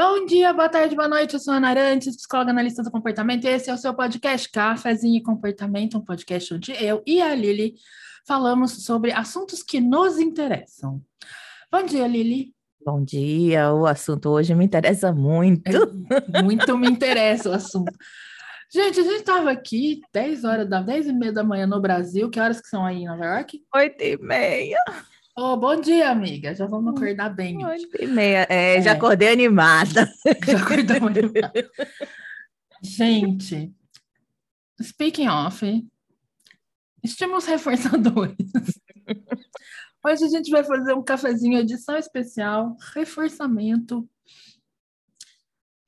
Bom dia, boa tarde, boa noite. Eu sou a Ana Arantes, psicóloga analista do comportamento. E esse é o seu podcast Cafezinho e Comportamento, um podcast onde eu e a Lili falamos sobre assuntos que nos interessam. Bom dia, Lili. Bom dia, o assunto hoje me interessa muito. É, muito me interessa o assunto. Gente, a gente estava aqui 10 horas da 10 e meia da manhã no Brasil. Que horas que são aí em Nova York? 8 e meia. Oh, bom dia, amiga. Já vamos acordar bem. Oito e meia. É, é. Já acordei animada. Já acordamos animada. Gente, speaking of, estímulos reforçadores. Hoje a gente vai fazer um cafezinho edição especial, reforçamento.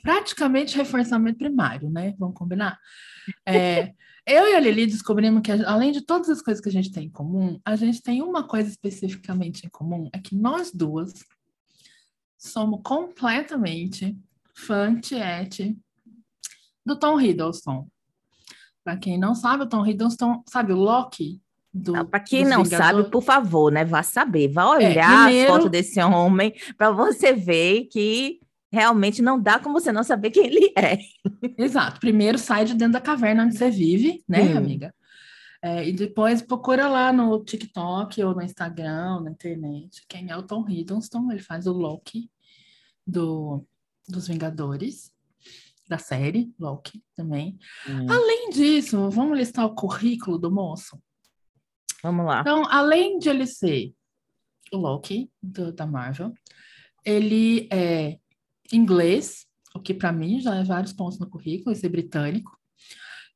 Praticamente reforçamento primário, né? Vamos combinar? É, eu e a Lili descobrimos que, além de todas as coisas que a gente tem em comum, a gente tem uma coisa especificamente em comum: é que nós duas somos completamente fã tiete do Tom Hiddleston. Para quem não sabe, o Tom Hiddleston, sabe o Loki? Para quem não sabe, por favor, né? Vá saber, vá é, olhar é, primeiro... as fotos desse homem para você ver que realmente não dá como você não saber quem ele é. Exato. Primeiro sai de dentro da caverna onde você vive, né, Sim. amiga? É, e depois procura lá no TikTok ou no Instagram, na internet, quem é o Tom Hiddleston. Ele faz o Loki do, dos Vingadores, da série Loki também. Hum. Além disso, vamos listar o currículo do moço? Vamos lá. Então, além de ele ser o Loki do, da Marvel, ele é inglês, o que para mim já é vários pontos no currículo, ser britânico.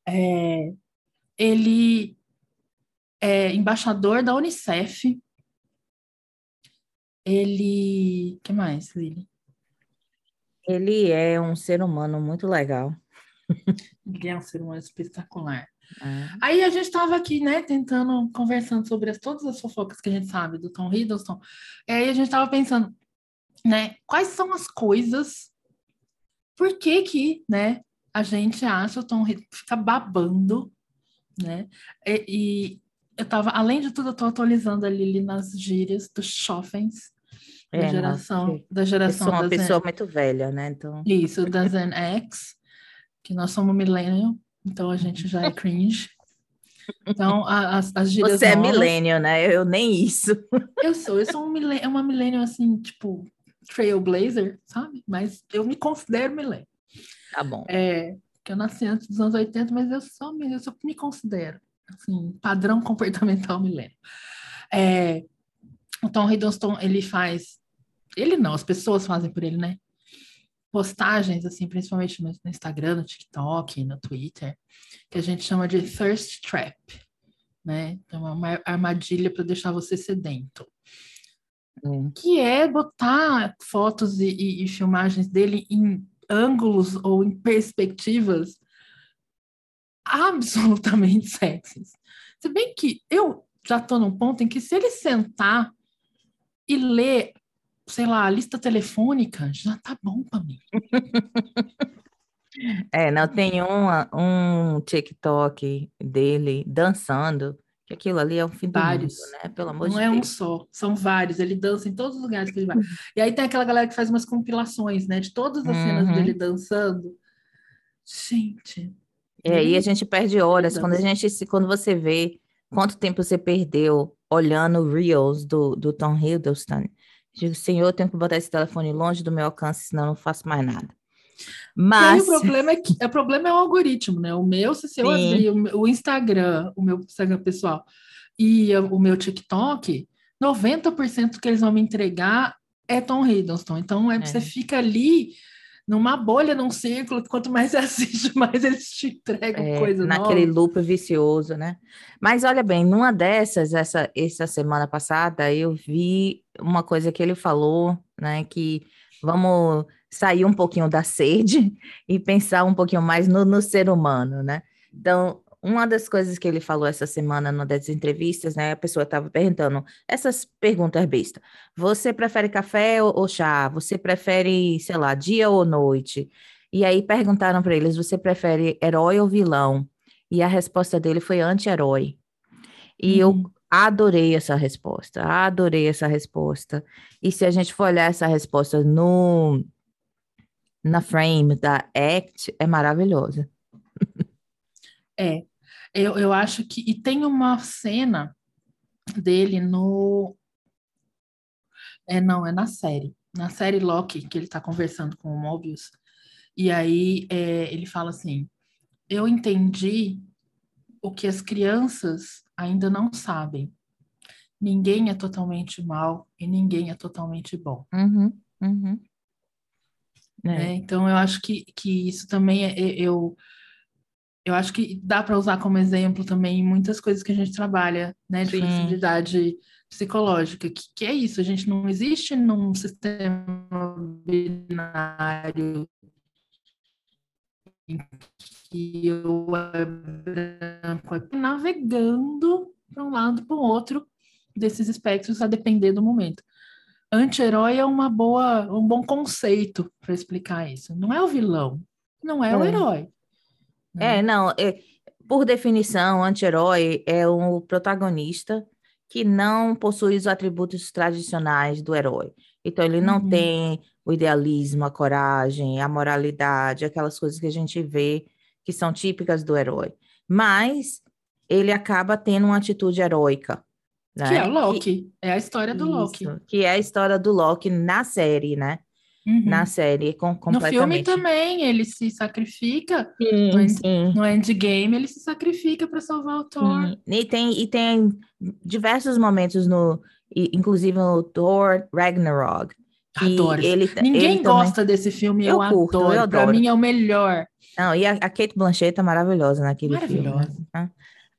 É, ele é embaixador da Unicef. Ele. que mais, Lili? Ele é um ser humano muito legal. Ele é um ser humano espetacular. É. Aí a gente estava aqui, né, tentando, conversando sobre as, todas as fofocas que a gente sabe do Tom Hiddleston. E aí a gente estava pensando, né? Quais são as coisas? Por que que, né? A gente acha o Tom fica babando, né? E, e eu tava, além de tudo, eu tô atualizando ali nas gírias dos chofens é, da geração, nossa, da geração. Eu sou uma pessoa Zen... muito velha, né? Então... Isso, da Gen X, que nós somos millennial, então a gente já é cringe. Então, as, as gírias Você é novas... é millennial, né? Eu nem isso. Eu sou, eu sou um millennial, uma millennial, assim, tipo, trailblazer, sabe? Mas eu me considero milênio. Tá bom. É, que eu nasci antes dos anos 80, mas eu só me, eu só me considero, assim, padrão comportamental milênio. É, o Tom Hiddleston, ele faz... Ele não, as pessoas fazem por ele, né? Postagens, assim, principalmente no, no Instagram, no TikTok, no Twitter, que a gente chama de thirst trap, né? É uma armadilha para deixar você sedento. É. que é botar fotos e, e, e, filmagens dele em ângulos ou em perspectivas absolutamente sexys. Se bem que eu já estou num ponto em que se ele sentar e ler, sei lá, a lista telefônica, já tá bom para mim. É, não, tem uma, um TikTok dele dançando que aquilo ali é um fim vários. do mundo, né? Pelo amor Não de é Deus. um só, são vários. Ele dança em todos os lugares que ele vai. E aí tem aquela galera que faz umas compilações, né? De todas as uhum. cenas dele dançando. Gente. É, e a gente perde horas. Quando a gente quando você vê quanto tempo você perdeu olhando reels do, do Tom Hiddleston, digo, senhor, eu tenho que botar esse telefone longe do meu alcance, senão eu não faço mais nada. Mas o problema é que o problema é o algoritmo, né? O meu, se eu abrir o, o Instagram, o meu Instagram pessoal e o meu TikTok, 90% que eles vão me entregar é Tom Hiddleston. Então é, é. você fica ali numa bolha, num círculo, que quanto mais você assiste, mais eles te entregam é, coisa Naquele nova. loop vicioso, né? Mas olha bem, numa dessas, essa, essa semana passada, eu vi uma coisa que ele falou, né? Que vamos sair um pouquinho da sede e pensar um pouquinho mais no, no ser humano, né? Então, uma das coisas que ele falou essa semana numa das entrevistas, né? A pessoa estava perguntando essas perguntas besta. Você prefere café ou, ou, chá? Você prefere, sei lá, dia ou noite? E aí perguntaram para eles: você prefere herói ou vilão? E a resposta dele foi anti-herói. E uhum. eu adorei essa resposta, adorei essa resposta. E se a gente for olhar essa resposta no na frame da Act é maravilhosa. É, eu, eu acho que. E tem uma cena dele no. É, não, é na série. Na série Loki, que ele tá conversando com o Mobius. E aí é, ele fala assim: Eu entendi o que as crianças ainda não sabem. Ninguém é totalmente mal e ninguém é totalmente bom. Uhum, uhum. É. então eu acho que, que isso também é, é eu eu acho que dá para usar como exemplo também muitas coisas que a gente trabalha, né, de Sim. flexibilidade psicológica, que, que é isso, a gente não existe num sistema binário em que eu é branco, é navegando para um lado para o outro desses espectros a depender do momento. Anti-herói é uma boa, um bom conceito para explicar isso. Não é o vilão, não é, é. o herói. Né? É, não, é, por definição, anti-herói é o protagonista que não possui os atributos tradicionais do herói. Então, ele não uhum. tem o idealismo, a coragem, a moralidade, aquelas coisas que a gente vê que são típicas do herói. Mas ele acaba tendo uma atitude heróica. Né? Que é o Loki. Que... É a história do Isso, Loki. Que é a história do Loki na série, né? Uhum. Na série, com, completamente. No filme também, ele se sacrifica. Sim, no, sim. no Endgame, ele se sacrifica para salvar o Thor. Sim. E tem, e tem diversos momentos no... Inclusive no Thor Ragnarok. Adoro. Ele, Ninguém ele gosta também... desse filme, eu, eu curto, adoro. Eu adoro. Pra mim é o melhor. Não, e a, a Kate Blanchett é maravilhosa naquele maravilhosa. filme. Né?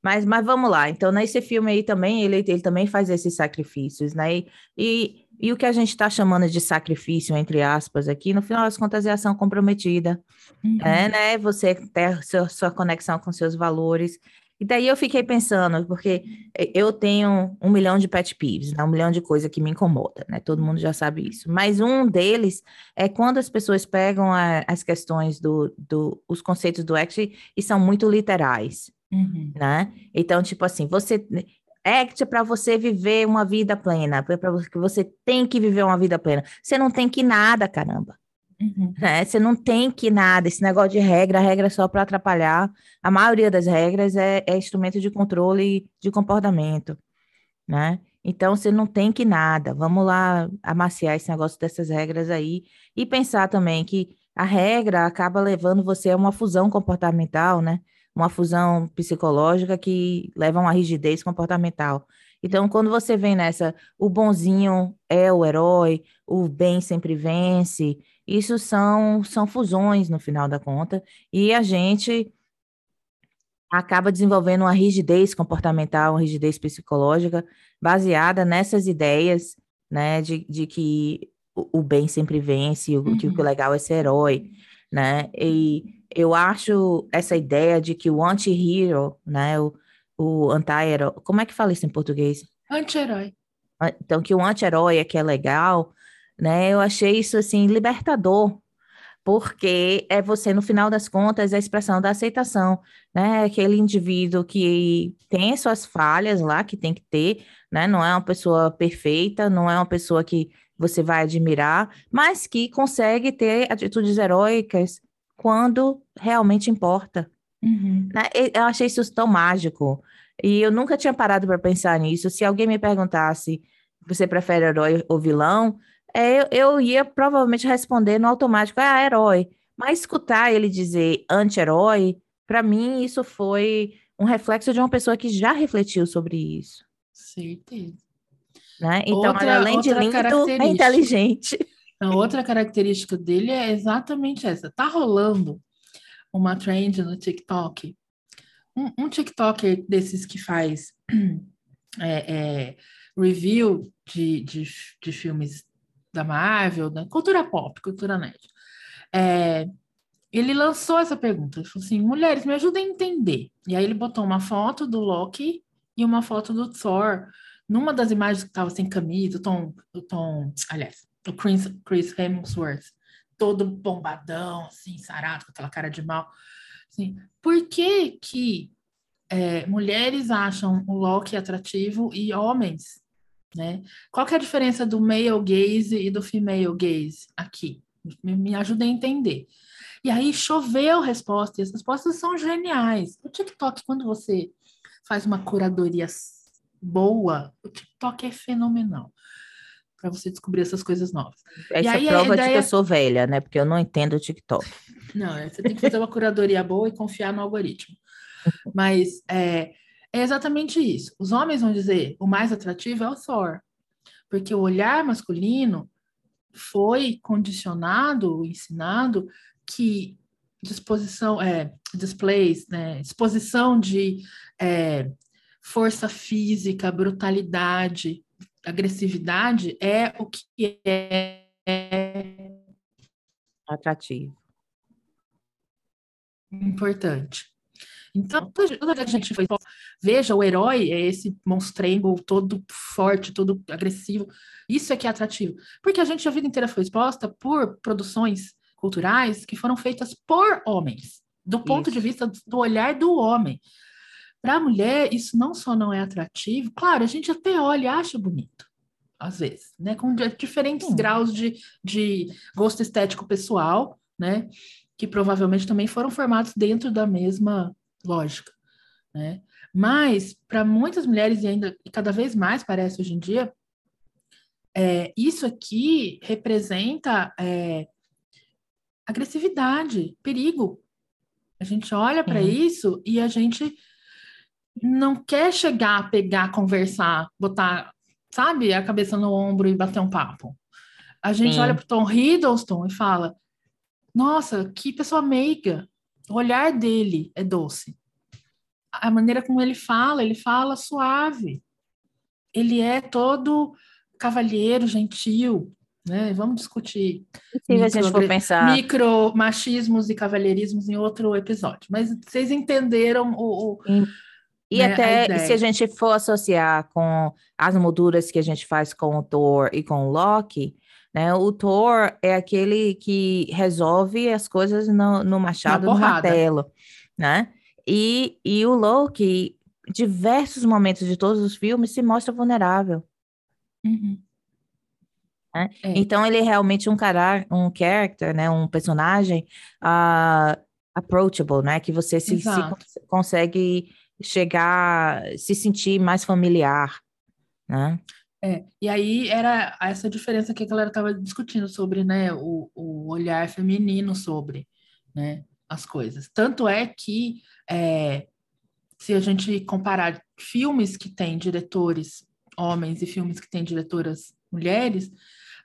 Mas, mas vamos lá. Então, nesse filme aí também, ele, ele também faz esses sacrifícios, né? E, e, o que a gente está chamando de sacrifício, entre aspas, aqui, no final das contas, é ação comprometida. Uhum. É, né? Você ter sua, sua conexão com seus valores. E daí eu fiquei pensando, porque eu tenho um milhão de pet peeves, né? um milhão de coisas que me incomoda, né? Todo mundo já sabe isso. Mas um deles é quando as pessoas pegam a, as questões do, do, os conceitos do ACT e são muito literais. Uhum. Né? Então, tipo assim, você ACT é para você viver uma vida plena, para que você tem que viver uma vida plena. Você não tem que nada, caramba. Uhum. Né? Você não tem que nada. Esse negócio de regra, regra é só para atrapalhar. A maioria das regras é, é instrumento de controle de comportamento, né? Então, você não tem que nada. Vamos lá amaciar esse negócio dessas regras aí e pensar também que a regra acaba levando você a uma fusão comportamental, né? Uma fusão psicológica que leva a uma rigidez comportamental. Então, quando você vem nessa, o bonzinho é o herói, o bem sempre vence, isso são, são fusões no final da conta, e a gente acaba desenvolvendo uma rigidez comportamental, uma rigidez psicológica, baseada nessas ideias, né, de, de que o, o bem sempre vence, o, uhum. que o legal é ser herói, né, e eu acho essa ideia de que o anti-hero, né, o, o anti-herói, como é que fala isso em português? Anti-herói. Ah, então, que o anti-herói é que é legal, né, eu achei isso, assim, libertador, porque é você, no final das contas, a expressão da aceitação, né, aquele indivíduo que tem suas falhas lá, que tem que ter, né, não é uma pessoa perfeita, não é uma pessoa que você vai admirar, mas que consegue ter atitudes heróicas quando realmente importa. Uhum. Né? Eu achei isso tão mágico. E eu nunca tinha parado para pensar nisso. Se alguém me perguntasse você prefere herói ou vilão, é, eu, eu ia provavelmente responder no automático, ah, herói. Mas escutar ele dizer anti-herói, para mim isso foi um reflexo de uma pessoa que já refletiu sobre isso. Certeza. Né? Então, outra, além de lindo, é inteligente. A outra característica dele é exatamente essa. Tá rolando uma trend no TikTok. Um, um TikToker desses que faz é, é, review de, de, de, filmes da Marvel, da cultura pop, cultura nerd. É, ele lançou essa pergunta. Ele falou assim: mulheres, me ajudem a entender. E aí ele botou uma foto do Loki e uma foto do Thor. Numa das imagens que estava sem camisa, o Tom, o Tom, aliás, o Chris, Chris Hemsworth, todo bombadão, assim, sarado, com aquela cara de mal. Assim, por que que é, mulheres acham o Loki atrativo e homens, né? Qual que é a diferença do male gaze e do female gaze aqui, me, me ajuda a entender. E aí choveu respostas, e as respostas são geniais. O TikTok, quando você faz uma curadoria boa, o TikTok é fenomenal para você descobrir essas coisas novas. Essa aí, prova ideia... de que eu sou velha, né? Porque eu não entendo o TikTok. Não, é, você tem que fazer uma curadoria boa e confiar no algoritmo. Mas é, é exatamente isso. Os homens vão dizer o mais atrativo é o Thor, porque o olhar masculino foi condicionado, ensinado que disposição, é, displays, né, exposição de é, força física, brutalidade, agressividade é o que é atrativo. Importante. Então, toda a gente foi, veja, o herói é esse monstrengo todo forte, todo agressivo. Isso é que é atrativo. Porque a gente a vida inteira foi exposta por produções culturais que foram feitas por homens, do ponto isso. de vista do olhar do homem. Para a mulher, isso não só não é atrativo, claro, a gente até olha e acha bonito, às vezes, né? Com diferentes graus de, de gosto estético pessoal, né? Que provavelmente também foram formados dentro da mesma lógica, né? Mas, para muitas mulheres, e ainda e cada vez mais parece hoje em dia, é, isso aqui representa é, agressividade, perigo. A gente olha para isso e a gente não quer chegar, pegar, conversar, botar, sabe, a cabeça no ombro e bater um papo. A gente Sim. olha para Tom Hiddleston e fala: Nossa, que pessoa meiga. O olhar dele é doce. A maneira como ele fala, ele fala suave. Ele é todo cavalheiro, gentil, né? Vamos discutir micro, pensar micro machismos e cavalheirismos em outro episódio. Mas vocês entenderam o, o e né, até se a gente for associar com as molduras que a gente faz com o Thor e com o Loki, né? O Thor é aquele que resolve as coisas no, no machado, no martelo, né? E, e o Loki, diversos momentos de todos os filmes, se mostra vulnerável. Uhum. Né? É. Então ele é realmente um cara, um character, né? Um personagem uh, approachable, né? Que você se, se consegue chegar, se sentir mais familiar, né? É, e aí era essa diferença que a galera estava discutindo sobre, né, o, o olhar feminino sobre, né, as coisas. Tanto é que, é, se a gente comparar filmes que têm diretores homens e filmes que têm diretoras mulheres,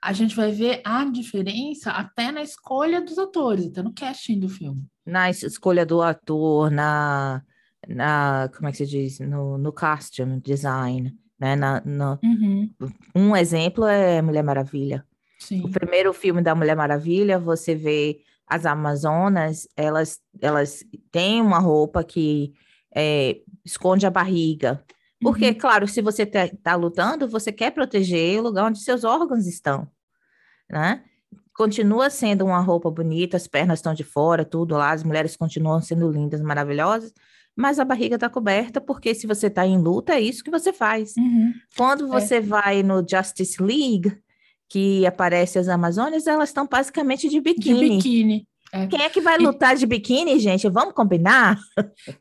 a gente vai ver a diferença até na escolha dos atores, até no casting do filme. Na escolha do ator, na na, como é que se diz, no, no costume design, né? Na, no, uhum. Um exemplo é Mulher Maravilha. Sim. O primeiro filme da Mulher Maravilha, você vê as Amazonas, elas, elas têm uma roupa que é, esconde a barriga. Porque, uhum. claro, se você está tá lutando, você quer proteger o lugar onde seus órgãos estão, né? Continua sendo uma roupa bonita, as pernas estão de fora, tudo lá, as mulheres continuam sendo lindas, maravilhosas, mas a barriga está coberta, porque se você está em luta, é isso que você faz. Uhum. Quando é. você é. vai no Justice League, que aparece as Amazônias, elas estão basicamente de biquíni. De biquíni. É. Quem é que vai lutar e... de biquíni, gente? Vamos combinar?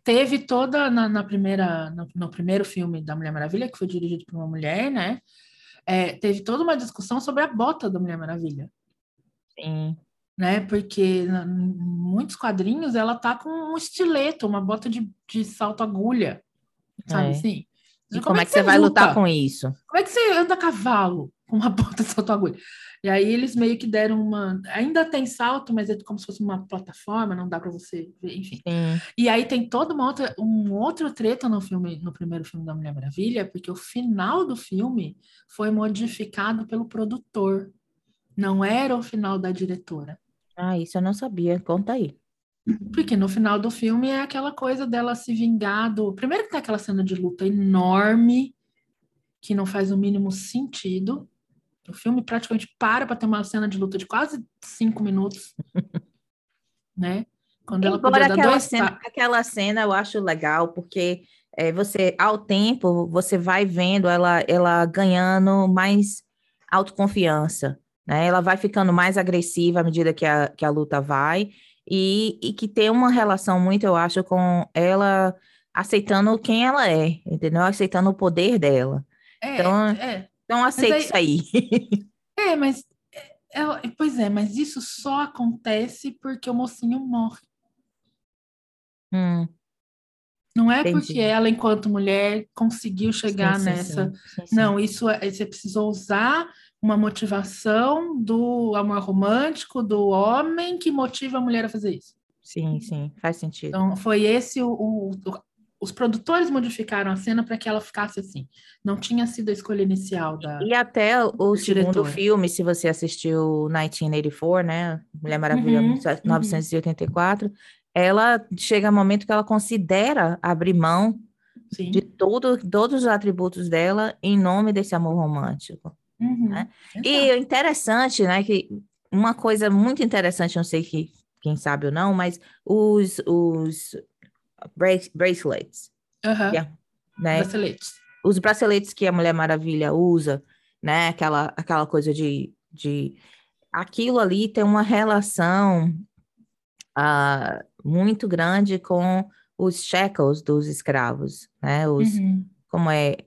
Teve toda na, na primeira, no, no, primeiro filme da Mulher Maravilha, que foi dirigido por uma mulher, né? É, teve toda uma discussão sobre a bota da Mulher Maravilha. Sim né? Porque em muitos quadrinhos ela tá com um estileto, uma bota de, de salto agulha, sabe é. assim? E como, como é que, você vai luta? lutar com isso? Como é que você anda a cavalo com uma bota de salto agulha? E aí eles meio que deram uma. Ainda tem salto, mas é como se fosse uma plataforma, não dá para você ver, enfim. Sim. E aí tem toda uma outra, um outro treta no filme, no primeiro filme da Mulher Maravilha, porque o final do filme foi modificado pelo produtor. Não era o final da diretora. Ah, isso eu não sabia. Conta aí. Porque no final do filme é aquela coisa dela se vingar do. Primeiro que tem aquela cena de luta enorme, que não faz o mínimo sentido. O filme praticamente para para ter uma cena de luta de quase cinco minutos. né? Quando ela Embora aquela, dois... cena, aquela cena eu acho legal, porque é, você, ao tempo, você vai vendo ela, ela ganhando mais autoconfiança né? Ela vai ficando mais agressiva à medida que a, que a luta vai, e, e que tem uma relação muito, eu acho, com ela aceitando quem ela é, entendeu? Aceitando o poder dela. É, Então, é. Então, aceita aí- isso aí. É, mas. é, é, pois é, mas isso só acontece porque o mocinho morre. Hum, Não é Entendi. porque ela, enquanto mulher, conseguiu chegar sim, sim, nessa. sim. Não, isso é, você precisou usar uma motivação do amor romântico do homem que motiva a mulher a fazer isso. Sim, sim, faz sentido. Então, foi esse o, o- o- os produtores modificaram a cena para que ela ficasse assim. Não tinha sido a escolha inicial da. E até o segundo diretor. filme, se você assistiu 1984, né? Mulher Maravilha Uhum, 1984, ela chega um momento que ela considera abrir mão Sim. de todo, todos os atributos dela em nome desse amor romântico. Uhum, né? E o interessante, né, que uma coisa muito interessante, não sei que, quem sabe ou não, mas os, os bra- bracelets, yeah, né? braceletes. os braceletes que a Mulher Maravilha usa, né? Aquela, aquela coisa de, de... Aquilo ali tem uma relação ah, muito grande com os shackles dos escravos, né? Os, Uhum. Como é...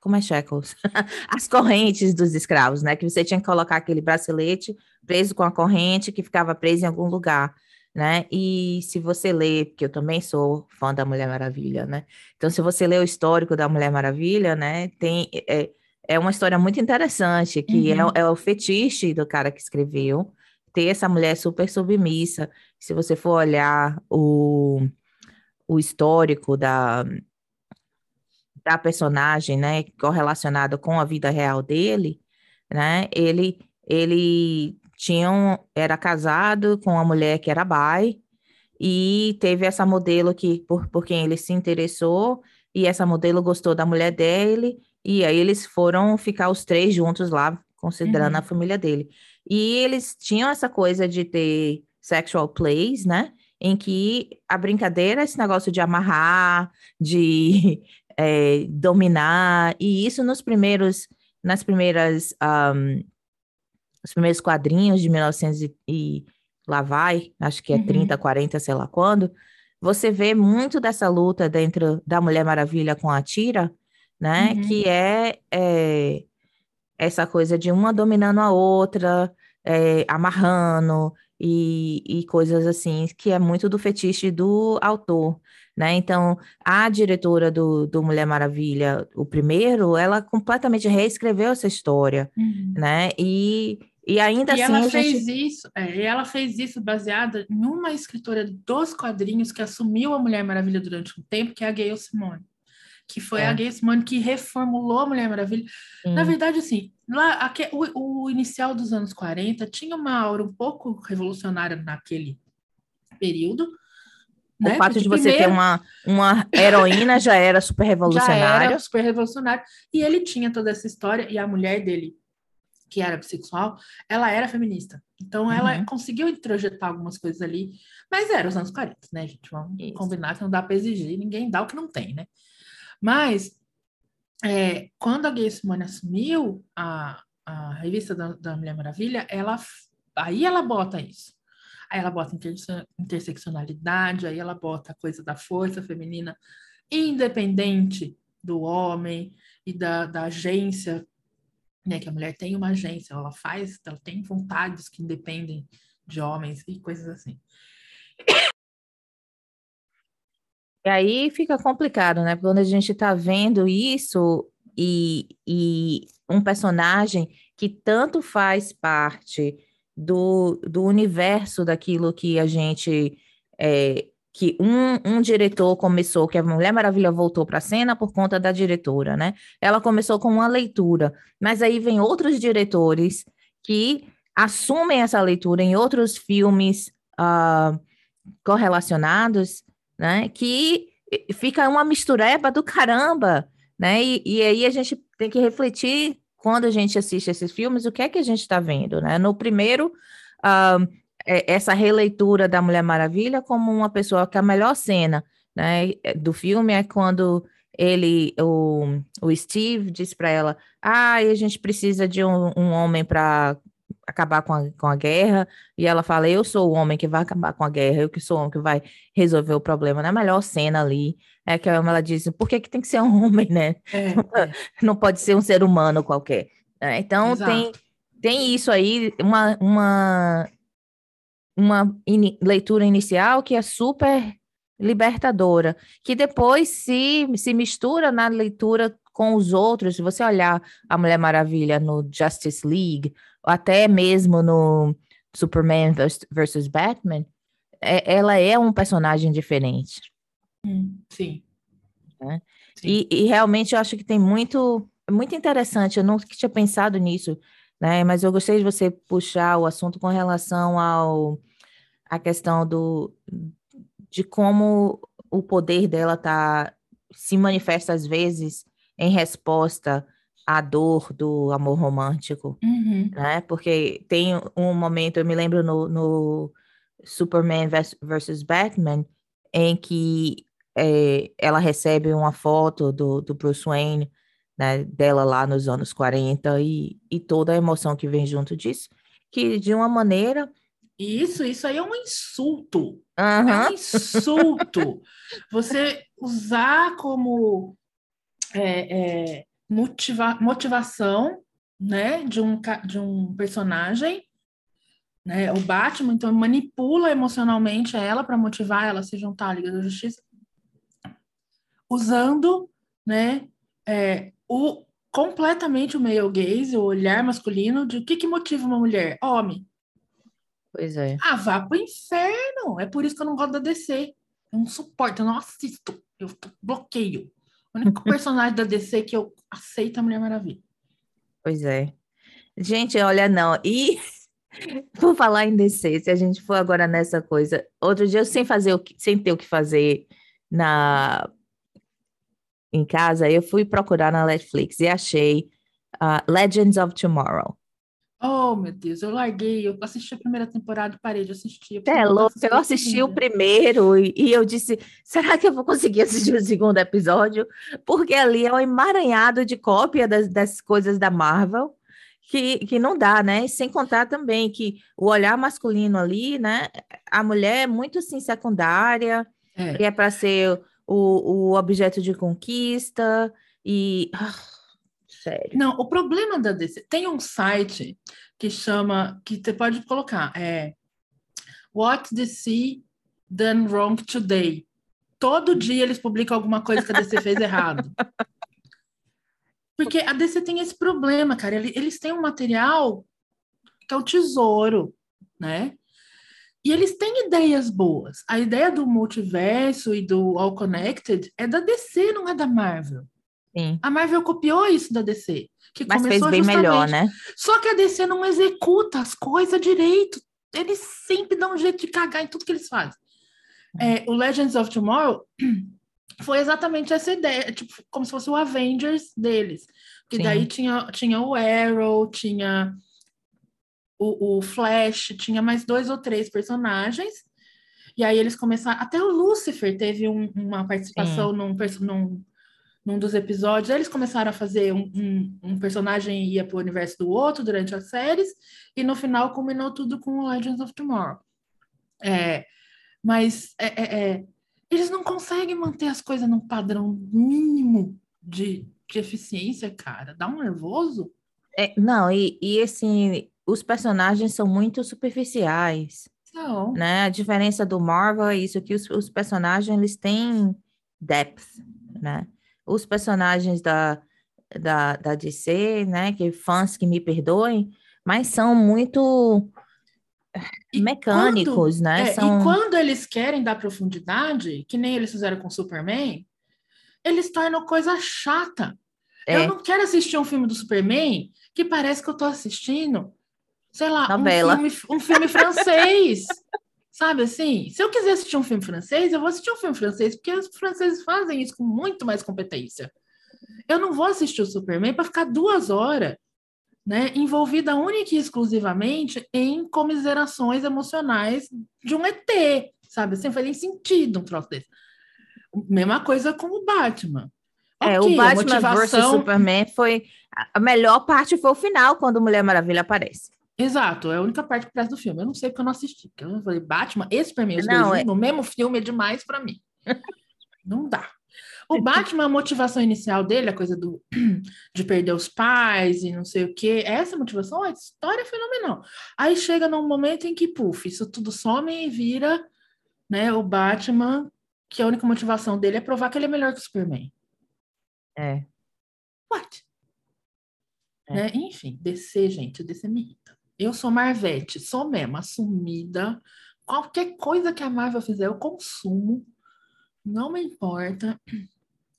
Como é shackles? As correntes dos escravos, né? Que você tinha que colocar aquele bracelete preso com a corrente que ficava preso em algum lugar, né? E se você ler, porque eu também sou fã da Mulher Maravilha, né? Então, se você ler o histórico da Mulher Maravilha, né? Tem... É, é uma história muito interessante, que Uhum. é, é o fetiche do cara que escreveu, ter essa mulher super submissa. Se você for olhar o, o histórico da, da personagem, né, correlacionado com a vida real dele, né, ele, ele tinha um, era casado com uma mulher que era bi, e teve essa modelo que, por, por quem ele se interessou, e essa modelo gostou da mulher dele, e aí eles foram ficar os três juntos lá, considerando Uhum. a família dele. E eles tinham essa coisa de ter sexual plays, né? Em que a brincadeira é esse negócio de amarrar, de eh, dominar, e isso nos primeiros, nas primeiras, ahm, os primeiros quadrinhos de 1900 e, e lá vai, acho que é Uhum. 30, 40, sei lá quando, você vê muito dessa luta dentro da Mulher Maravilha com a Tira, né? Uhum. Que é, é essa coisa de uma dominando a outra, é, amarrando e, e coisas assim, que é muito do fetiche do autor, né? Então, a diretora do, do Mulher Maravilha, o primeiro, ela completamente reescreveu essa história, Uhum. né? E, e ainda E assim ela fez gente... isso, é, e ela fez isso baseada em uma escritora dos quadrinhos que assumiu a Mulher Maravilha durante um tempo, que é a Gayle Simone. Que foi É. a Gayle Simone que reformulou a Mulher Maravilha. Na Sim, verdade, assim, lá, aque- o, o inicial dos anos 40 tinha uma aura um pouco revolucionária naquele período. O né? fato Porque de você ter primeiro- uma, uma heroína já era super já revolucionário. era super revolucionário. E ele tinha toda essa história, e a mulher dele, que era bissexual, ela era feminista. Então ela Uhum. conseguiu introjetar algumas coisas ali, mas era os anos 40, né, gente? Vamos Isso. combinar que não dá para exigir, ninguém dá o que não tem, né? Mas é, quando a Gay Simone assumiu a, a revista da, da Mulher Maravilha, ela aí ela bota isso. Aí ela bota interse- interseccionalidade, aí ela bota a coisa da força feminina independente do homem e da, da agência, né? Que a mulher tem uma agência, ela faz, ela tem vontades que independem de homens e coisas assim. E aí fica complicado, né? Quando a gente tá vendo isso e, e um personagem que tanto faz parte do, do universo daquilo que a gente. é, que um, um diretor começou, que a Mulher Maravilha voltou para a cena por conta da diretora, né? Ela começou com uma leitura, mas aí vem outros diretores que assumem essa leitura em outros filmes ah, correlacionados né? Que fica uma mistureba do caramba, né? E, e aí a gente tem que refletir quando a gente assiste esses filmes, o que é que a gente está vendo, né? No primeiro, é- essa releitura da Mulher Maravilha como uma pessoa que a melhor cena, né, do filme é quando ele, o, o Steve diz para ela, ah, a gente precisa de um, um homem para acabar com a, com a guerra, e ela fala: Eu sou o homem que vai acabar com a guerra, eu que sou o homem que vai resolver o problema. Na melhor cena ali é que ela diz: Por que, que tem que ser um homem, né? É, é. Não pode ser um ser humano qualquer. É, então tem, tem isso aí, uma, uma, uma in, leitura inicial que é super libertadora, que depois se, se mistura na leitura com os outros. Se você olhar a Mulher Maravilha no Justice League, até mesmo no Superman versus Batman, é, ela é um personagem diferente. Hum, sim. Né? sim. E, e, realmente eu acho que tem muito, muito interessante. Eu não tinha pensado nisso, né? Mas eu gostei de você puxar o assunto com relação ao a questão do de como o poder dela tá se manifesta às vezes em resposta à dor do amor romântico, uhum. né? Porque tem um momento, eu me lembro no, no Superman versus Batman, em que é, ela recebe uma foto do, do Bruce Wayne, né, dela lá nos anos 40 e, e toda a emoção que vem junto disso, que de uma maneira isso, isso aí é um insulto. Uhum. É um insulto. Você usar como é, é, motiva motivação né, de, um, de um personagem, né, o Batman, então manipula emocionalmente ela para motivar ela a se juntar à Liga da Justiça, usando né, é, o, completamente o male gaze, o olhar masculino de o que, que motiva uma mulher? Homem. Pois é. Ah, vá pro inferno! É por isso que eu não gosto da DC. Eu não suporto, eu não assisto. Eu bloqueio. O único personagem da DC que eu aceito a Mulher Maravilha. Pois é. Gente, olha, não. E por falar em DC, se a gente for agora nessa coisa, outro dia sem fazer o que, sem ter o que fazer na em casa, eu fui procurar na Netflix e achei uh, Legends of Tomorrow. Oh, meu Deus, eu larguei, eu assisti a primeira temporada e parei de assistir. É louco, eu assisti o primeiro e, e, eu disse, será que eu vou conseguir assistir o segundo episódio? Porque ali é um emaranhado de cópia das, das coisas da Marvel, que, que não dá, né? Sem contar também que o olhar masculino ali, né? A mulher é muito, assim, secundária, é. e é para ser o, o objeto de conquista, e... Ah, Sério. Não, o problema da DC. Tem um site que chama. que você pode colocar. É. What DC done wrong today. Todo dia eles publicam alguma coisa que a DC fez errado. Porque a DC tem esse problema, cara. Eles têm um material que é o tesouro, né? E eles têm ideias boas. A ideia do multiverso e do All Connected é da DC, não é da Marvel. Sim. A Marvel copiou isso da DC. Que Mas fez bem justamente. melhor, né? Só que a DC não executa as coisas direito. Eles sempre dão um jeito de cagar em tudo que eles fazem. É, o Legends of Tomorrow foi exatamente essa ideia, tipo, como se fosse o Avengers deles. Sim. daí tinha, tinha o Arrow, tinha o, o, Flash, tinha mais dois ou três personagens. E aí eles começaram. Até o Lucifer teve um, uma participação num, num, num dos episódios, eles começaram a fazer um, um, um personagem ia para o universo do outro durante as séries, e no final combinou tudo com Legends of Tomorrow. É, mas é, é, é, eles não conseguem manter as coisas num padrão mínimo de, de eficiência, cara. Dá um nervoso. É, não, e, e assim, os personagens são muito superficiais. Não. Né? A diferença do Marvel é isso, que os, os personagens eles têm depth, né? Os personagens da, da, da DC, né? Que fãs que me perdoem, mas são muito e mecânicos, quando, né? É, são... E quando eles querem dar profundidade, que nem eles fizeram com Superman, eles tornam coisa chata. É. Eu não quero assistir um filme do Superman que parece que eu tô assistindo, sei lá, um filme, um filme francês. Sabe assim? Se eu quiser assistir um filme francês, eu vou assistir um filme francês, porque os franceses fazem isso com muito mais competência. Eu não vou assistir o Superman para ficar duas horas né, envolvida única e exclusivamente em comiserações emocionais de um ET, sabe? Assim, faz nem sentido um troço desse. Mesma coisa com o Batman. É, okay, o Batman motivação... vs Superman foi. A melhor parte foi o final, quando Mulher Maravilha aparece. Exato, é a única parte que presta do filme. Eu não sei porque eu não assisti. Porque eu falei, Batman e Superman, os Não, dois é- no mesmo filme é demais pra mim. não dá. O Batman, a motivação inicial dele, a coisa do de perder os pais e não sei o quê, essa motivação, a história é fenomenal. Aí chega num momento em que, puf, isso tudo some e vira, né, o Batman, que a única motivação dele é provar que ele é melhor que o Superman. É. What? É. Né? Enfim, DC, gente, DC me irrita. Eu sou Marvete, sou mesmo, assumida. Qualquer coisa que a Marvel fizer, eu consumo. Não me importa.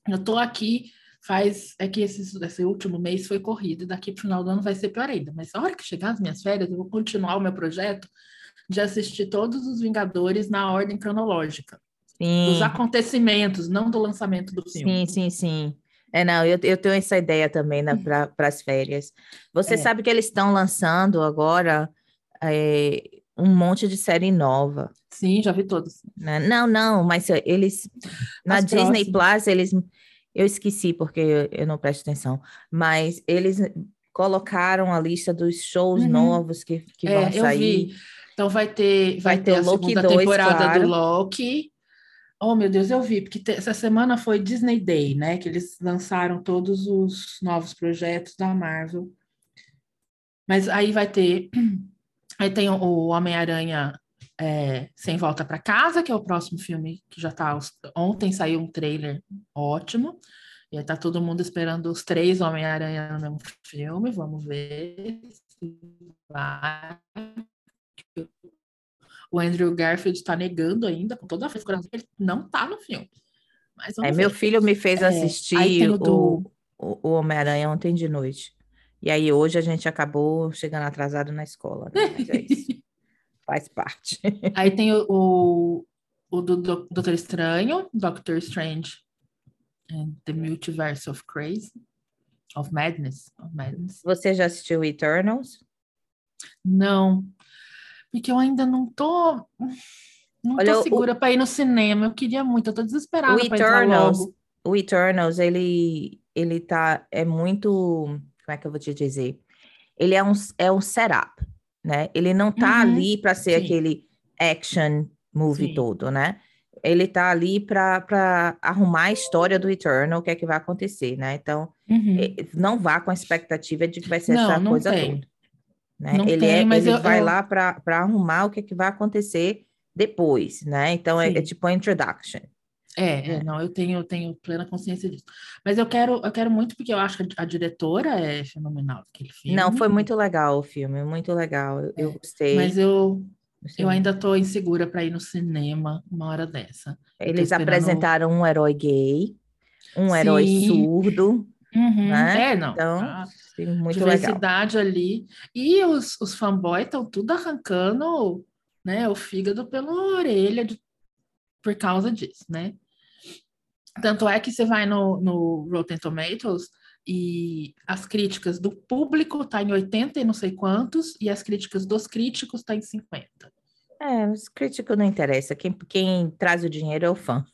Eu tô aqui, faz. É que esse, esse último mês foi corrido, e daqui pro final do ano vai ser pior ainda. Mas a hora que chegar as minhas férias, eu vou continuar o meu projeto de assistir todos os Vingadores na ordem cronológica. Dos Sim, acontecimentos, não do lançamento do filme. sim, sim, sim. É, não, eu, eu tenho essa ideia também para as férias. Você É. sabe que eles estão lançando agora é, um monte de série nova, Sim, já vi todos. né? Não, não, mas eles na As Disney próximas. Plus, eles eu esqueci porque eu, eu não presto atenção, mas eles colocaram a lista dos shows Uhum. novos que, que É, vão sair. Então vai ter, vai Vai ter ter a Loki segunda 2, temporada claro. do Loki. Oh, meu Deus, eu vi, porque essa semana foi Disney Day, né? Que eles lançaram todos os novos projetos da Marvel. Mas aí vai ter. Aí tem o- o Homem-Aranha é, Sem Volta para Casa, que é o próximo filme que já tá. Ontem saiu um trailer ótimo. E aí tá todo mundo esperando os três Homem-Aranha no mesmo filme. Vamos ver se vai. O Andrew Garfield está negando ainda, com toda a frescura, ele não tá no filme. Mas É, meu filho me fez É, assistir o o, do- o, Homem-Aranha ontem de noite. E aí hoje a gente acabou chegando atrasado na escola, né? Mas é isso, faz parte. Aí tem o, o, o do, do Doutor Estranho, Doctor Strange and the Multiverse of Crazy, of Madness, of Madness. Você já assistiu Eternals? Não, porque eu ainda não tô, não Olha, tô o- segura para ir no cinema. Eu queria muito, eu tô desesperada O Eternals, logo. o Eternals, ele, ele tá, é muito, como é que eu vou te dizer? Ele é um, é um setup, né? Ele não tá Uhum, ali para ser sim. aquele action movie Sim. todo, né? Ele tá ali para arrumar a história do Eternal, o que é que vai acontecer, né? Então, Uhum. eh, não vá com a expectativa de que vai ser Não, essa não coisa tem. toda, né? Não Ele tem, é, mas ele eu- vai eu- lá para arrumar o que é que vai acontecer depois, né? Então, é, é tipo a introduction. É, é, não, eu tenho, eu tenho plena consciência disso. Mas eu quero, eu quero muito porque eu acho que a, diretora é fenomenal daquele filme. Não, foi muito legal o filme, muito legal. Eu, eu gostei. É, Mas eu, eu ainda tô insegura para ir no cinema uma hora dessa. Eles esperando- apresentaram um herói gay, um herói Sim. surdo, Uhum, né? É, não. Então, tá. Sim, muito legal. Diversidade ali. E os, os fanboys estão tudo arrancando, né, o fígado pela orelha de- por causa disso, né? Tanto é que você vai no, no Rotten Tomatoes e as críticas do público tá em 80 e não sei quantos, e as críticas dos críticos tá em 50. É, os críticos não interessa. Quem, quem traz o dinheiro é o fã.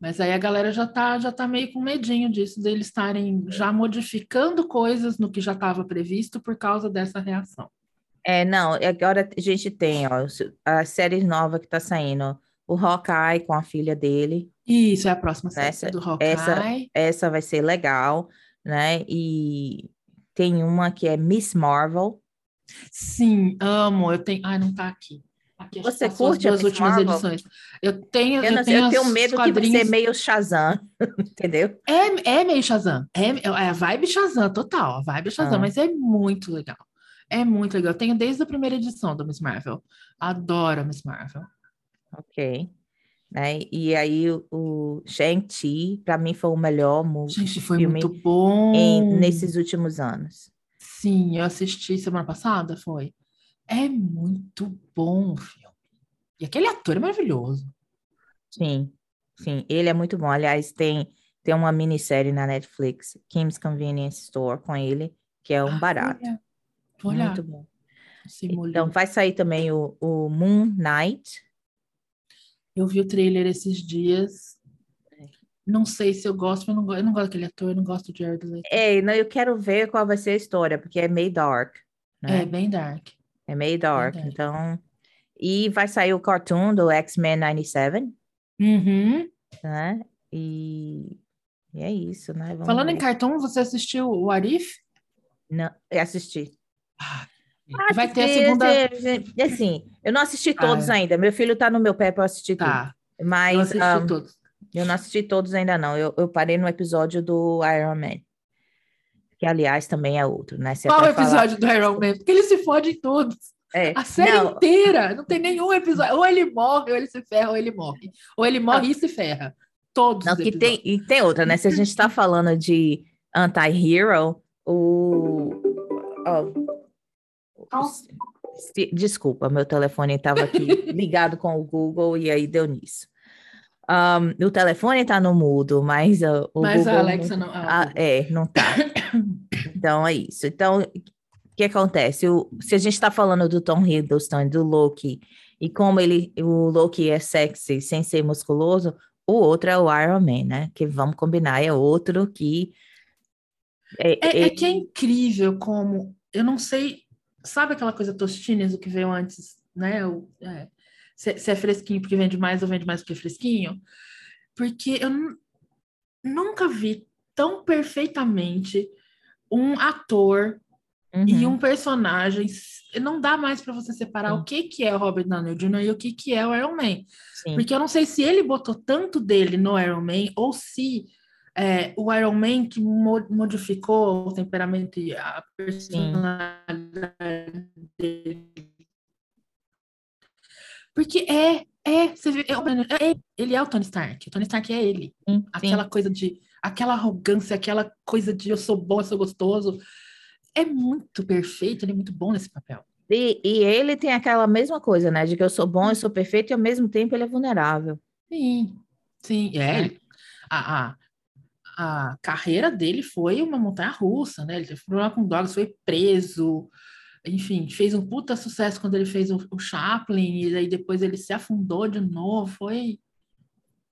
Mas aí a galera já tá, já tá meio com medinho disso, deles estarem já modificando coisas no que já estava previsto por causa dessa reação. É, não, agora a gente tem, ó, a série nova que tá saindo, o Hawkeye com a filha dele. Isso é a próxima série Essa- do Hawkeye. essa- Essa vai ser legal, né? E tem uma que é Miss Marvel. Sim, amo. Eu tenho. Ai, não tá aqui. Aqui que Você as curte a duas Miss últimas edições. Eu tenho, Eu, eu, tenho eu tenho medo que vai ser quadrinhos. meio Shazam, entendeu? É, é meio Shazam. É, é a vibe Shazam, total. A vibe Shazam, Ah. mas é muito legal. É muito legal. Eu tenho desde a primeira edição do Miss Marvel. Adoro a Miss Marvel. Ok. Né? E aí o, o Shang-Chi, para mim, foi o melhor Gente, foi muito bom. em, nesses últimos anos. Sim, eu assisti semana passada, foi. É muito bom o filme. E aquele ator é maravilhoso. Sim, sim, ele é muito bom. Aliás, tem, tem uma minissérie na Netflix, Kim's Convenience Store, com ele, que é um Ah, barato. Vou olhar. Muito bom. Então, vai sair também o, o Moon Knight. Eu vi o trailer esses dias. Não sei se eu gosto, mas eu não gosto, eu não gosto daquele ator, eu não gosto de Jared Leto. É, não, eu quero ver qual vai ser a história, porque é meio dark. né? É bem dark. É meio dark, dark. então... E vai sair o cartoon do X-Men 97, Uhum. né? E, e é isso, né? Vamos Falando em ver. cartoon, você assistiu o Arif? Não, eu assisti. Vai ter a segunda. Assim, eu não assisti todos Ah, ainda. Meu filho tá no meu pé para assistir Tá, tudo. Mas eu assisti ah, todos. Eu não assisti todos ainda, não. Eu, eu parei no episódio do Iron Man. Que, aliás, também é outro, né? Se é Qual o pra falar- episódio do Iron Man? Porque ele se fode em todos. É, A série não, inteira. Não tem nenhum episódio. Ou ele morre, ou ele se ferra, ou ele morre. Ou ele morre e se ferra. Todos não, que tem, e tem outra, né? Se a gente tá falando de anti-hero, o... se- desculpa, meu telefone estava aqui ligado com o Google e aí deu nisso. Um, o telefone tá no mudo, mas uh, o Mas Google a Alexa não. ah, Ah, é, não tá. Então é isso. Então, o que acontece? O, se a gente está falando do Tom Hiddleston e do Loki, e como ele, o Loki é sexy sem ser musculoso, o outro é o Iron Man, né? Que vamos combinar, é outro que. É, É, é é- que é incrível como. Eu não sei. Sabe aquela coisa Tostines, o que veio antes, né? O, é, se, se é fresquinho porque vende mais ou vende mais porque é fresquinho? Porque eu nu- nunca vi tão perfeitamente um ator e Uhum, um personagem. Não dá mais para você separar Sim. o que, que é o Robert Downey Jr. e o que, que é o Iron Man. sim. Porque eu não sei se ele botou tanto dele no Iron Man ou se é, o Iron Man que mo- modificou o temperamento e a personalidade dele. Porque é, é, você vê, é, o- é- ele é o Tony Stark, o Tony Stark é ele. sim. Aquela coisa de, aquela arrogância, aquela coisa de eu sou bom, eu sou gostoso. É muito perfeito, ele é muito bom nesse papel. E, e ele tem aquela mesma coisa, né? De que eu sou bom, eu sou perfeito, e ao mesmo tempo ele é vulnerável. Sim, sim, é. É. A, a, a carreira dele foi uma montanha-russa, né? Ele teve problema com drogas, foi preso, enfim, fez um puta sucesso quando ele fez o, o Chaplin, e aí depois ele se afundou de novo, foi...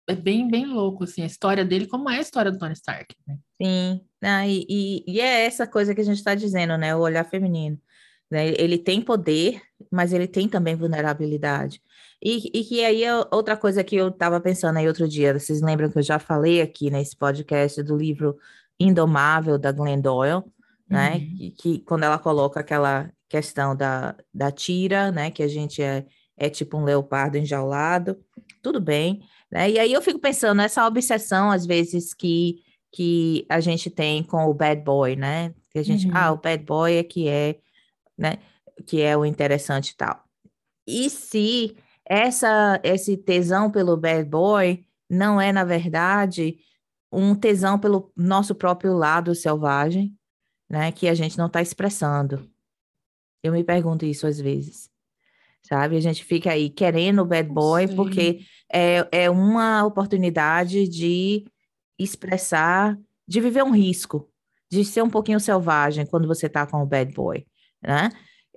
É bem, bem louco, assim, a história dele, como é a história do Tony Stark, né? Sim, ah, e, e, e é essa coisa que a gente está dizendo, né? O olhar feminino. Né? Ele tem poder, mas ele tem também vulnerabilidade. E, e que aí é outra coisa que eu estava pensando aí outro dia, vocês lembram que eu já falei aqui nesse podcast do livro Indomável, da Glenn Doyle, né? Uhum. Que, que quando ela coloca aquela questão da, da tira, né? Que a gente é, é tipo um leopardo enjaulado, tudo bem, né? E aí eu fico pensando, essa obsessão, às vezes, que que a gente tem com o bad boy, né? Que a gente, Uhum. ah, o bad boy é que é, né? Que é o interessante e tal. E se essa esse tesão pelo bad boy não é, na verdade, um tesão pelo nosso próprio lado selvagem, né? Que a gente não está expressando. Eu me pergunto isso às vezes. Sabe? A gente fica aí querendo o bad boy sei. porque é, é uma oportunidade de expressar, de viver um risco, de ser um pouquinho selvagem quando você tá com o bad boy, né?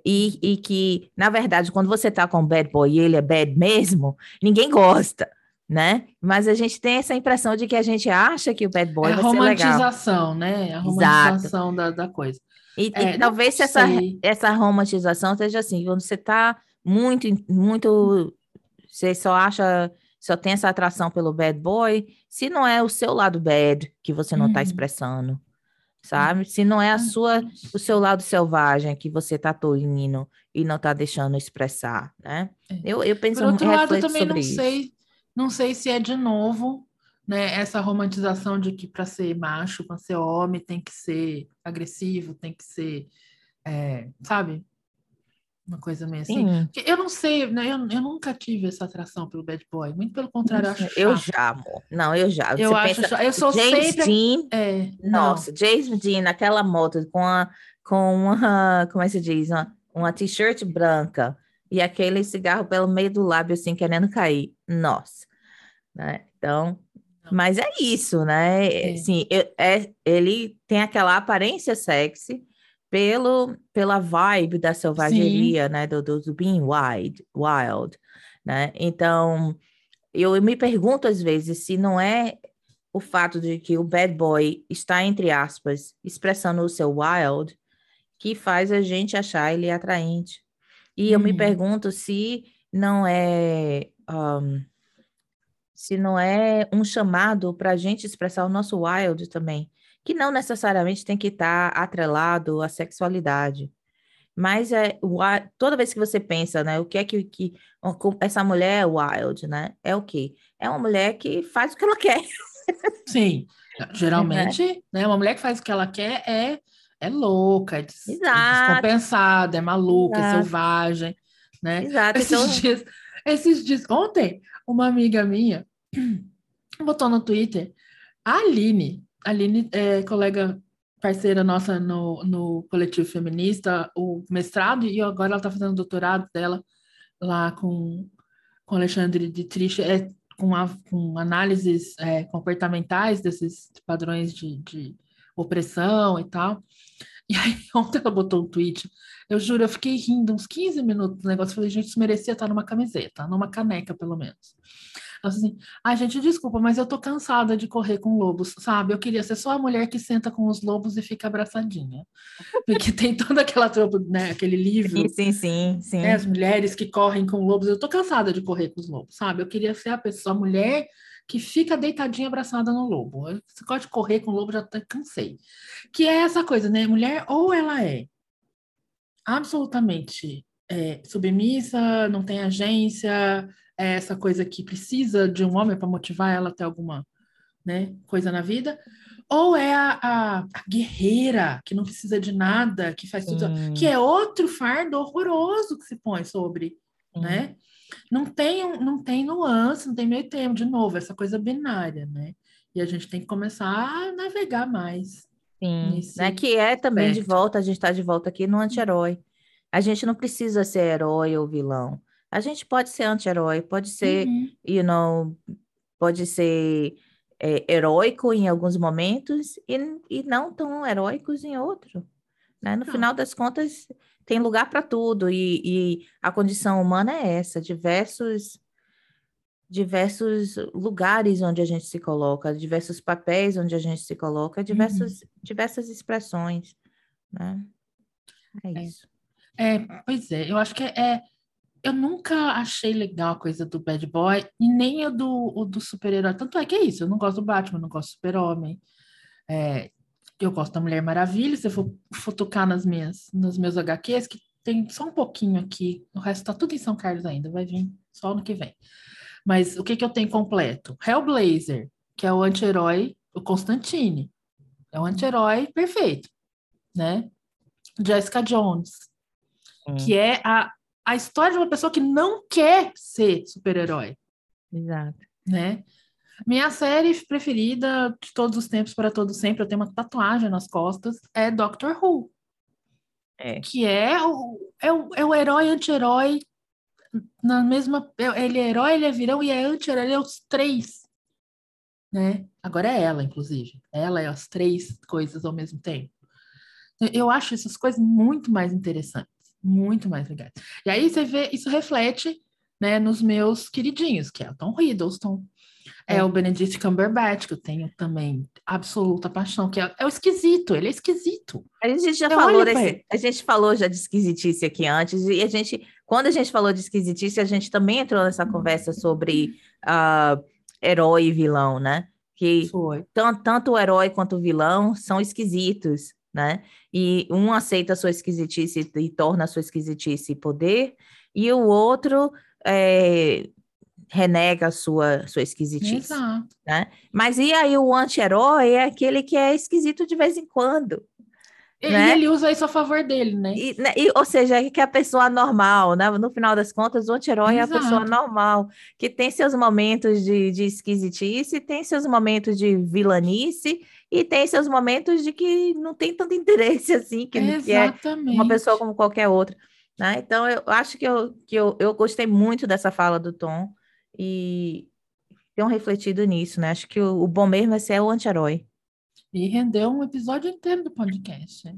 E, e que, na verdade, quando você tá com o bad boy e ele é bad mesmo, ninguém gosta, né? Mas a gente tem essa impressão de que a gente acha que o bad boy É a vai ser legal. romantização, né? A Exato. romantização da, da coisa. E, e É, não talvez essa, essa romantização seja assim, quando você tá muito, muito, você só acha, só tem essa atração pelo bad boy, se não é o seu lado bad que você não tá Uhum. expressando, sabe? Se não é a sua, o seu lado selvagem que você tá tolindo e não tá deixando expressar, né? É. Eu, eu penso, Por outro lado, eu também não isso. sei, não sei se é de novo, né, essa romantização de que para ser macho, para ser homem, tem que ser agressivo, tem que ser, é, sabe? Uma coisa meio assim. Sim, eu não sei, né? Eu, eu nunca tive essa atração pelo bad boy. Muito pelo contrário, eu acho eu chato. já, amor. Não, eu já. Eu Você acho pensa, chato. Eu sou James sempre. Dean, É, não. Nossa, James Dean naquela moto com a com uma, como é que se diz, uma, uma t-shirt branca e aquele cigarro pelo meio do lábio assim querendo cair. Nossa, né? Então, Não. Mas é isso, né? É. Assim, é, ele tem aquela aparência sexy pelo pela vibe da selvageria, né? Do, do, do being wild, wild, né? Então, eu me pergunto às vezes se não é o fato de que o bad boy está, entre aspas, expressando o seu wild, que faz a gente achar ele atraente. E eu me Uhum. pergunto se não é um, se não é um chamado para a gente expressar o nosso wild também, que não necessariamente tem que estar atrelado à sexualidade. Mas é toda vez que você pensa, né, o que é que, que essa mulher é wild, né? É o quê? É uma mulher que faz o que ela quer. Sim, geralmente, né, uma mulher que faz o que ela quer é, é louca, é, des- é descompensada, é maluca, é Exato. selvagem, né? Exato. Esses Então, dias, esses dias, ontem, uma amiga minha botou no Twitter, a Aline, a Aline é colega parceira nossa no, no coletivo feminista, o mestrado, e agora ela está fazendo o doutorado dela lá com, com Alexandre de Trich, é, com, a, com análises é, comportamentais desses padrões de, de opressão e tal. E aí, ontem ela botou um tweet, eu juro, eu fiquei rindo uns 15 minutos do negócio, falei, gente, isso merecia estar numa camiseta, numa caneca, pelo menos. Falou assim, ai, gente, desculpa, mas eu tô cansada de correr com lobos, sabe? Eu queria ser só a mulher que senta com os lobos e fica abraçadinha. Porque tem toda aquela tropa, né, aquele livro, sim, sim, sim, sim. né, as mulheres que correm com lobos, eu tô cansada de correr com os lobos, sabe? Eu queria ser a pessoa, a mulher que fica deitadinha abraçada no lobo. Você gosta de correr com o lobo, já até cansei. Que é essa coisa, né? Mulher, ou ela é absolutamente é, submissa, não tem agência, é essa coisa que precisa de um homem para motivar ela a ter alguma né, coisa na vida, ou é a, a- a guerreira que não precisa de nada, que faz tudo, Sim, que é outro fardo horroroso que se põe sobre, sim. né? Não tem, não tem nuance, não tem meio termo, de novo, essa coisa binária, né? E a gente tem que começar a navegar mais. Sim, né? Que é também de volta, a gente está de volta aqui no anti-herói. A gente não precisa ser herói ou vilão. A gente pode ser anti-herói, pode ser, Uhum. you know, pode ser é, heróico em alguns momentos e, e não tão heróicos em outro. Né? No Não. final das contas, tem lugar para tudo e, e a condição humana é essa, diversos diversos lugares onde a gente se coloca, diversos papéis onde a gente se coloca, diversas, diversas expressões, né? É É. isso. É, pois é, eu acho que é, é- Eu nunca achei legal a coisa do bad boy e nem o do, o do super-herói. Tanto é que é isso, eu não gosto do Batman, não gosto do super-homem. É, eu gosto da Mulher Maravilha, se eu for futucar nas minhas, nos meus HQs, que tem só um pouquinho aqui, o resto tá tudo em São Carlos ainda, vai vir só ano que vem. Mas o que que eu tenho completo? Hellblazer, que é o anti-herói, o Constantine. É um anti-herói perfeito, né? Jessica Jones, que é a, a história de uma pessoa que não quer ser super-herói, Exato. né? Minha série preferida de todos os tempos, para todo sempre, eu tenho uma tatuagem nas costas, é Doctor Who, É. que é o, é o, é o herói anti-herói na mesma. é- Ele é herói, ele é vilão e é anti-herói, ele é os três, né? Agora é ela, inclusive. Ela é as três coisas ao mesmo tempo. Eu acho essas coisas muito mais interessantes, muito mais legais. E aí você vê, isso reflete, né, nos meus queridinhos, que é o Tom Hiddleston, é, É. o Benedict Cumberbatch, que eu tenho também absoluta paixão, que é, é o esquisito, ele é esquisito. A gente já Eu falou desse, a gente falou já de esquisitice aqui antes, e a gente, quando a gente falou de esquisitice, a gente também entrou nessa conversa sobre ah, herói e vilão, né? Que Foi. tan- tanto o herói quanto o vilão são esquisitos, né? E um aceita a sua esquisitice e torna a sua esquisitice poder, e o outro é, renega a sua, sua esquisitice, Exato. né? Mas e aí o anti-herói é aquele que é esquisito de vez em quando. E, Né? ele usa isso a favor dele, né? E, né, e- ou seja, que é a pessoa normal, né? No final das contas, o anti-herói é a pessoa normal, que tem seus momentos de, de esquisitice, tem seus momentos de vilanice e tem seus momentos de que não tem tanto interesse assim, que, que é uma pessoa como qualquer outra, né? Então, eu acho que, eu, que eu, eu gostei muito dessa fala do Tom e tenho refletido nisso, né? Acho que o, o bom mesmo é ser o anti-herói. E rendeu um episódio inteiro do podcast. né?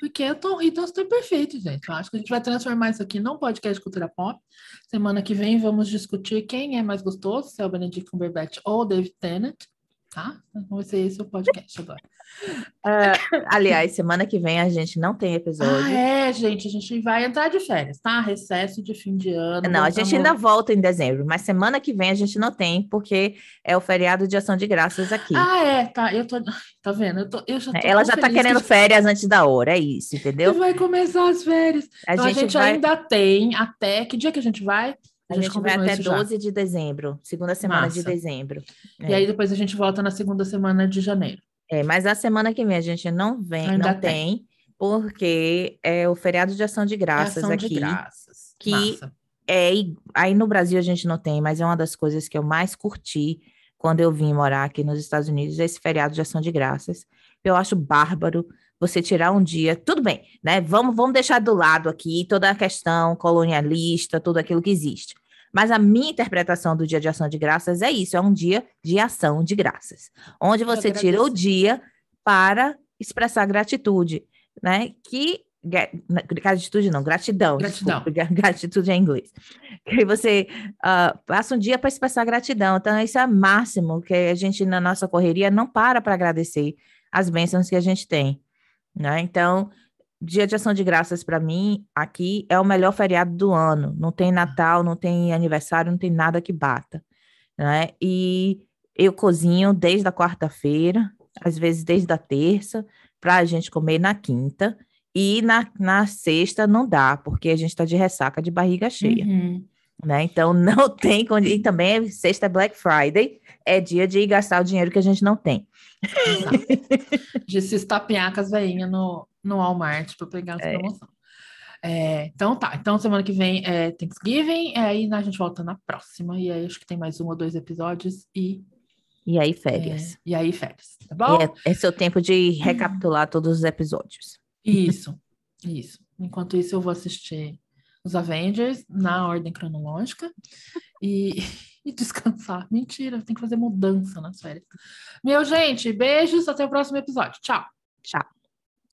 Porque eu tô, então estou perfeito, gente. Eu acho que a gente vai transformar isso aqui num podcast de cultura pop. Semana que vem vamos discutir quem é mais gostoso, se é o Benedict Cumberbatch ou o David Tennant, tá? Então vai ser esse o podcast agora. Uh, aliás, semana que vem a gente não tem episódio. Ah, é, gente, a gente vai entrar de férias, tá? Recesso de fim de ano. Não, a gente ainda volta em dezembro, mas semana que vem a gente não tem, porque é o feriado de ação de graças aqui. Ah, é, tá. Eu tô. Tá vendo? Eu tô, eu já tô Ela já tá querendo que... férias antes da hora, é isso, entendeu? E vai começar as férias. A, então, gente, a gente vai... ainda tem até. Que dia que a gente vai? A, a gente, vai até 12 já. de dezembro, segunda semana Massa. de dezembro. E é. aí depois a gente volta na segunda semana de janeiro. É, mas a semana que vem a gente não vem, Ainda não tem, tem, porque é o feriado de ação de graças ação aqui. De graças. Que Massa. é aí no Brasil a gente não tem, mas é uma das coisas que eu mais curti quando eu vim morar aqui nos Estados Unidos, esse feriado de ação de graças. Eu acho bárbaro você tirar um dia, tudo bem, né? Vamos, vamos deixar do lado aqui toda a questão colonialista, tudo aquilo que existe. Mas a minha interpretação do dia de ação de graças é isso: é um dia de ação de graças, onde você tira o dia para expressar gratitude, né? Que gratitude não, gratidão. Gratidão. Desculpa, gratitude é em inglês. Que você uh, passa um dia para expressar gratidão. Então, isso é o máximo que a gente, na nossa correria, não para para agradecer as bênçãos que a gente tem né? Então, Dia de Ação de Graças para mim aqui é o melhor feriado do ano. Não tem Natal, não tem aniversário, não tem nada que bata, né? E eu cozinho desde a quarta-feira, às vezes desde a terça, para a gente comer na quinta. E na, na sexta não dá, porque a gente está de ressaca de barriga cheia. Uhum. Né? Então não tem. E também sexta é Black Friday, é dia de gastar o dinheiro que a gente não tem. de se estapear com as veinhas no, no Walmart para pegar as é. promoções. É, então tá, então semana que vem é Thanksgiving, aí a gente volta na próxima, e aí acho que tem mais um ou dois episódios e. E aí, férias. É, e aí, férias, tá bom? É, é o tempo de recapitular todos os episódios. Isso, isso. Enquanto isso, eu vou assistir os Avengers na ordem cronológica e, e descansar. Mentira, tem que fazer mudança nas férias. Meu gente, beijos, até o próximo episódio. Tchau. Tchau.